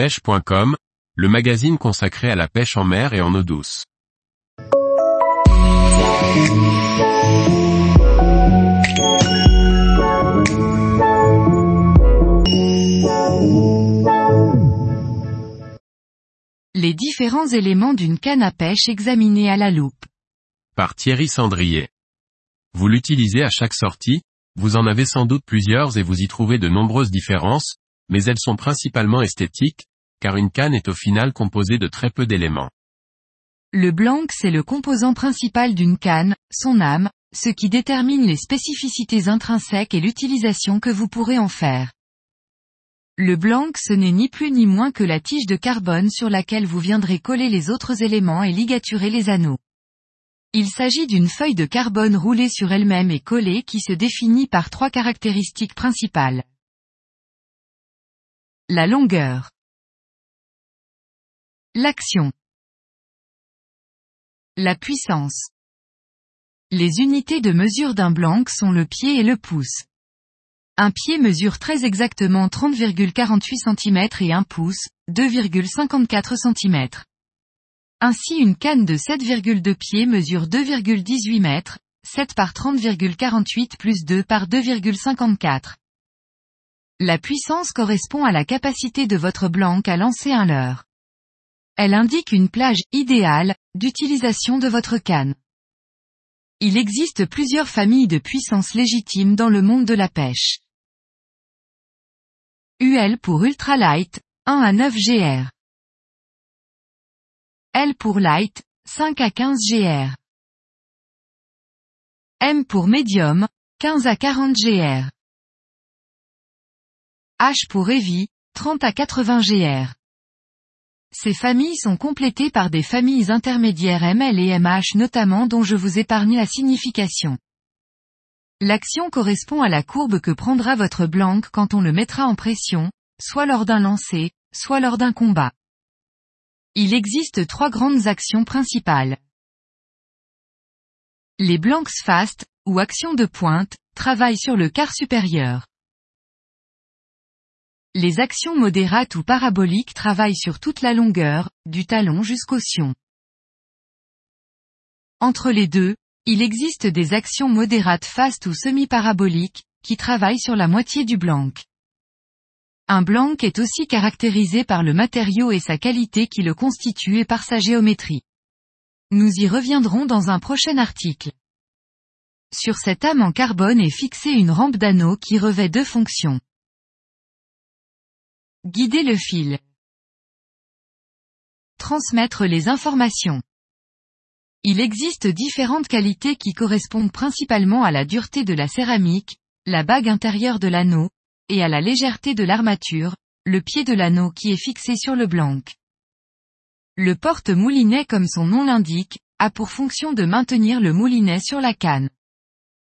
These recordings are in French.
pêche.com, le magazine consacré à la pêche en mer et en eau douce. Les différents éléments d'une canne à pêche examinés à la loupe. Par Thierry Sandrier. Vous l'utilisez à chaque sortie, vous en avez sans doute plusieurs et vous y trouvez de nombreuses différences, mais elles sont principalement esthétiques, car une canne est au final composée de très peu d'éléments. Le blanc c'est le composant principal d'une canne, son âme, ce qui détermine les spécificités intrinsèques et l'utilisation que vous pourrez en faire. Le blanc ce n'est ni plus ni moins que la tige de carbone sur laquelle vous viendrez coller les autres éléments et ligaturer les anneaux. Il s'agit d'une feuille de carbone roulée sur elle-même et collée qui se définit par trois caractéristiques principales. La longueur. L'action. La puissance. Les unités de mesure d'un blanc sont le pied et le pouce. Un pied mesure très exactement 30,48 cm et un pouce, 2,54 cm. Ainsi une canne de 7,2 pieds mesure 2,18 mètres, 7 par 30,48 plus 2 par 2,54. La puissance correspond à la capacité de votre blanc à lancer un leurre. Elle indique une plage idéale d'utilisation de votre canne. Il existe plusieurs familles de puissance légitimes dans le monde de la pêche. UL pour ultralight, 1 à 9 GR. L pour light, 5 à 15 GR. M pour medium, 15 à 40 GR. H pour heavy, 30 à 80 GR. Ces familles sont complétées par des familles intermédiaires ML et MH notamment dont je vous épargne la signification. L'action correspond à la courbe que prendra votre blanc quand on le mettra en pression, soit lors d'un lancer, soit lors d'un combat. Il existe trois grandes actions principales. Les blanks fast, ou actions de pointe, travaillent sur le quart supérieur. Les actions modérates ou paraboliques travaillent sur toute la longueur, du talon jusqu'au sion. Entre les deux, il existe des actions modérates fast ou semi-paraboliques, qui travaillent sur la moitié du blanc. Un blanc est aussi caractérisé par le matériau et sa qualité qui le constitue et par sa géométrie. Nous y reviendrons dans un prochain article. Sur cette âme en carbone est fixée une rampe d'anneau qui revêt deux fonctions. Guider le fil. Transmettre les informations. Il existe différentes qualités qui correspondent principalement à la dureté de la céramique, la bague intérieure de l'anneau, et à la légèreté de l'armature, le pied de l'anneau qui est fixé sur le blanc. Le porte-moulinet comme son nom l'indique, a pour fonction de maintenir le moulinet sur la canne.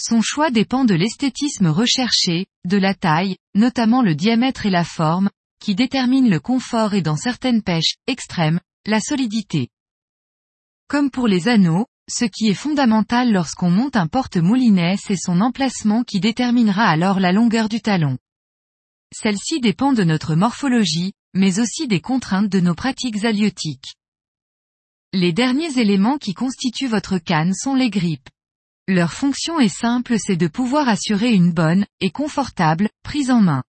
Son choix dépend de l'esthétisme recherché, de la taille, notamment le diamètre et la forme, qui détermine le confort et dans certaines pêches, extrêmes, la solidité. Comme pour les anneaux, ce qui est fondamental lorsqu'on monte un porte-moulinet c'est son emplacement qui déterminera alors la longueur du talon. Celle-ci dépend de notre morphologie, mais aussi des contraintes de nos pratiques halieutiques. Les derniers éléments qui constituent votre canne sont les grippes. Leur fonction est simple c'est de pouvoir assurer une bonne, et confortable, prise en main.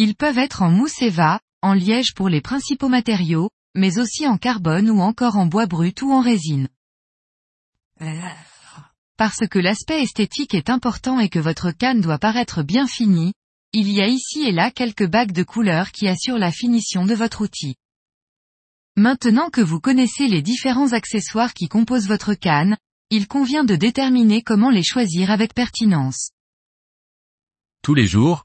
Ils peuvent être en mousse Eva, en liège pour les principaux matériaux, mais aussi en carbone ou encore en bois brut ou en résine. Parce que l'aspect esthétique est important et que votre canne doit paraître bien finie, il y a ici et là quelques bagues de couleurs qui assurent la finition de votre outil. Maintenant que vous connaissez les différents accessoires qui composent votre canne, il convient de déterminer comment les choisir avec pertinence. Tous les jours,